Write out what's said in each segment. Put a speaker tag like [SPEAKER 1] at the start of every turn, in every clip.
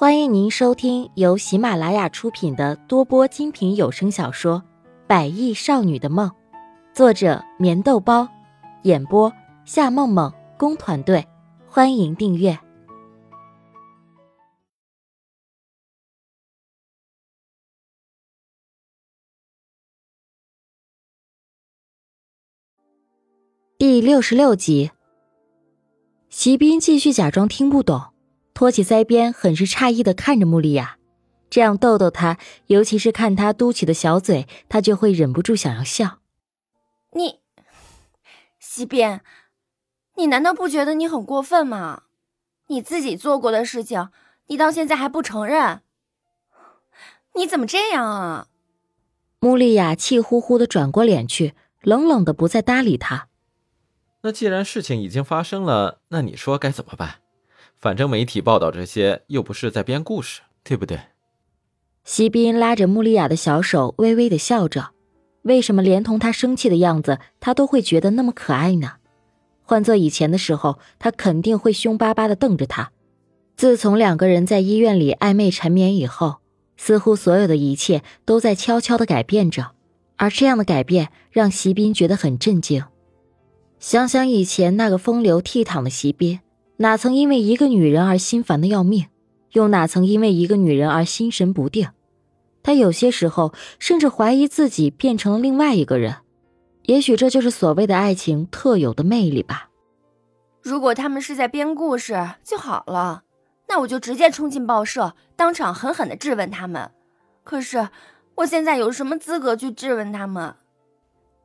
[SPEAKER 1] 欢迎您收听由喜马拉雅出品的多播精品有声小说《百亿少女的梦》，作者：棉豆包，演播：夏梦梦工团队。欢迎订阅第六十六集。席斌继续假装听不懂。托起腮边，很是诧异的看着穆丽亚，这样逗逗她，尤其是看她嘟起的小嘴，她就会忍不住想要笑。
[SPEAKER 2] 你，西边，你难道不觉得你很过分吗？你自己做过的事情，你到现在还不承认？你怎么这样啊？
[SPEAKER 1] 穆丽亚气呼呼的转过脸去，冷冷的不再搭理他。
[SPEAKER 3] 那既然事情已经发生了，那你说该怎么办？反正媒体报道这些又不是在编故事，对不对？
[SPEAKER 1] 席斌拉着穆丽亚的小手，微微的笑着。为什么连同他生气的样子，他都会觉得那么可爱呢？换做以前的时候，他肯定会凶巴巴的瞪着他。自从两个人在医院里暧昧缠绵以后，似乎所有的一切都在悄悄的改变着，而这样的改变让席斌觉得很震惊。想想以前那个风流倜傥的席斌。哪曾因为一个女人而心烦的要命，又哪曾因为一个女人而心神不定？他有些时候甚至怀疑自己变成了另外一个人。也许这就是所谓的爱情特有的魅力吧。
[SPEAKER 2] 如果他们是在编故事就好了，那我就直接冲进报社，当场狠狠的质问他们。可是我现在有什么资格去质问他们？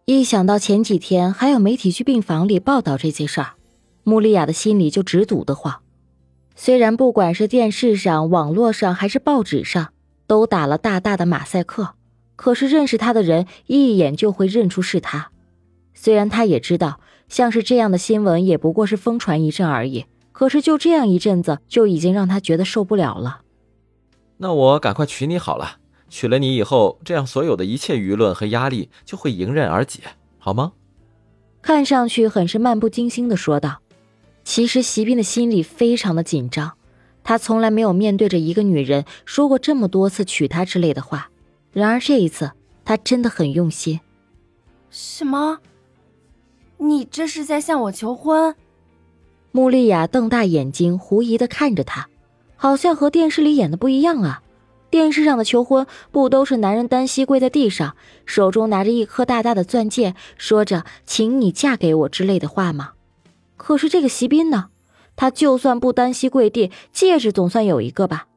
[SPEAKER 1] 一想到前几天还有媒体去病房里报道这件事儿。穆丽亚的心里就直堵得慌。虽然不管是电视上、网络上还是报纸上，都打了大大的马赛克，可是认识他的人一眼就会认出是他。虽然他也知道，像是这样的新闻也不过是疯传一阵而已，可是就这样一阵子，就已经让他觉得受不了了。
[SPEAKER 3] 那我赶快娶你好了，娶了你以后，这样所有的一切舆论和压力就会迎刃而解，好吗？
[SPEAKER 1] 看上去很是漫不经心的说道。其实席斌的心里非常的紧张，他从来没有面对着一个女人说过这么多次娶她之类的话，然而这一次他真的很用心。
[SPEAKER 2] 什么？你这是在向我求婚？
[SPEAKER 1] 穆丽亚瞪大眼睛，狐疑的看着他，好像和电视里演的不一样啊。电视上的求婚不都是男人单膝跪在地上，手中拿着一颗大大的钻戒，说着“请你嫁给我”之类的话吗？可是这个席斌呢？他就算不单膝跪地，戒指总算有一个吧？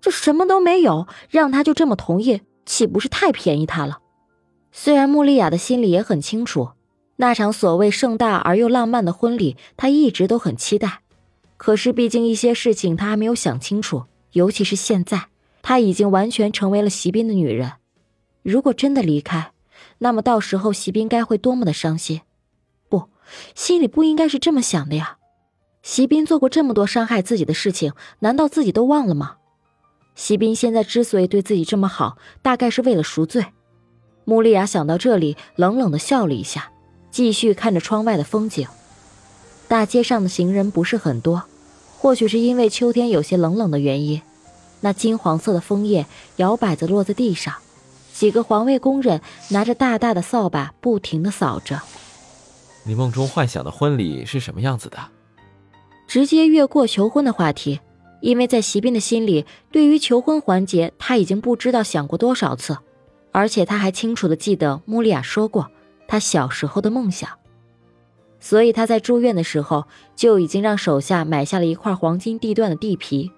[SPEAKER 1] 这什么都没有，让他就这么同意，岂不是太便宜他了？虽然穆丽亚的心里也很清楚，那场所谓盛大而又浪漫的婚礼，她一直都很期待。可是毕竟一些事情她还没有想清楚，尤其是现在，她已经完全成为了席斌的女人。如果真的离开，那么到时候席斌该会多么的伤心。不心里不应该是这么想的呀，席斌做过这么多伤害自己的事情，难道自己都忘了吗？席斌现在之所以对自己这么好，大概是为了赎罪。穆丽亚想到这里，冷冷的笑了一下，继续看着窗外的风景。大街上的行人不是很多，或许是因为秋天有些冷冷的原因，那金黄色的枫叶摇摆着落在地上，几个环卫工人拿着大大的扫把，不停的扫着。
[SPEAKER 3] 你梦中幻想的婚礼是什么样子的？
[SPEAKER 1] 直接越过求婚的话题，因为在席斌的心里，对于求婚环节他已经不知道想过多少次，而且他还清楚的记得穆丽亚说过他小时候的梦想，所以他在住院的时候就已经让手下买下了一块黄金地段的地皮，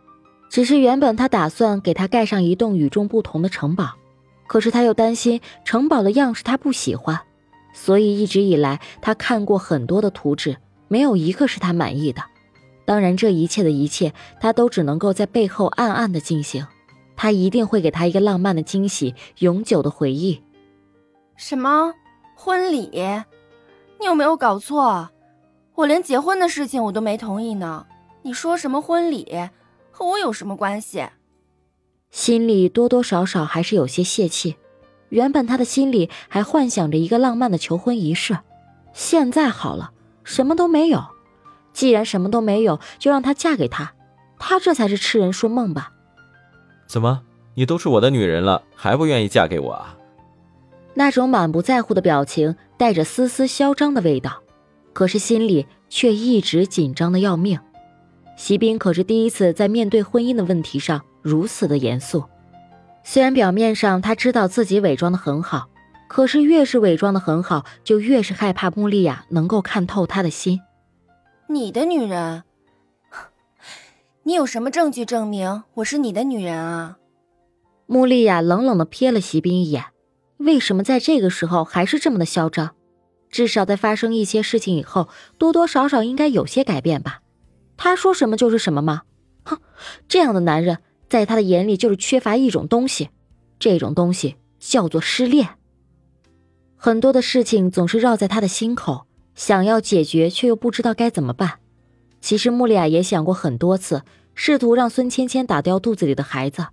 [SPEAKER 1] 只是原本他打算给他盖上一栋与众不同的城堡，可是他又担心城堡的样式他不喜欢。所以一直以来，他看过很多的图纸，没有一个是他满意的。当然，这一切的一切，他都只能够在背后暗暗的进行。他一定会给他一个浪漫的惊喜，永久的回忆。
[SPEAKER 2] 什么婚礼？你有没有搞错？我连结婚的事情我都没同意呢。你说什么婚礼？和我有什么关系？
[SPEAKER 1] 心里多多少少还是有些泄气。原本他的心里还幻想着一个浪漫的求婚仪式，现在好了，什么都没有。既然什么都没有，就让她嫁给他，他这才是痴人说梦吧？
[SPEAKER 3] 怎么，你都是我的女人了，还不愿意嫁给我啊？
[SPEAKER 1] 那种满不在乎的表情，带着丝丝嚣张的味道，可是心里却一直紧张的要命。席斌可是第一次在面对婚姻的问题上如此的严肃。虽然表面上他知道自己伪装的很好，可是越是伪装的很好，就越是害怕穆丽亚能够看透他的心。
[SPEAKER 2] 你的女人？你有什么证据证明我是你的女人啊？
[SPEAKER 1] 穆丽亚冷冷的瞥了席斌一眼，为什么在这个时候还是这么的嚣张？至少在发生一些事情以后，多多少少应该有些改变吧？他说什么就是什么吗？哼，这样的男人在他的眼里就是缺乏一种东西，这种东西叫做失恋。很多的事情总是绕在他的心口，想要解决却又不知道该怎么办。其实穆丽亚也想过很多次，试图让孙芊芊打掉肚子里的孩子，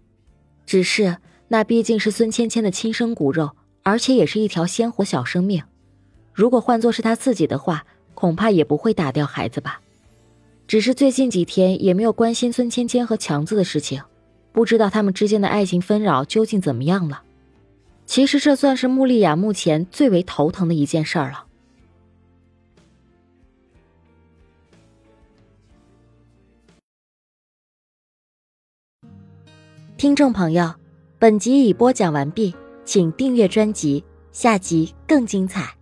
[SPEAKER 1] 只是那毕竟是孙芊芊的亲生骨肉，而且也是一条鲜活小生命。如果换作是他自己的话，恐怕也不会打掉孩子吧。只是最近几天也没有关心孙芊芊和强子的事情，不知道他们之间的爱情纷扰究竟怎么样了。其实这算是穆丽亚目前最为头疼的一件事儿了。听众朋友，本集已播讲完毕，请订阅专辑，下集更精彩。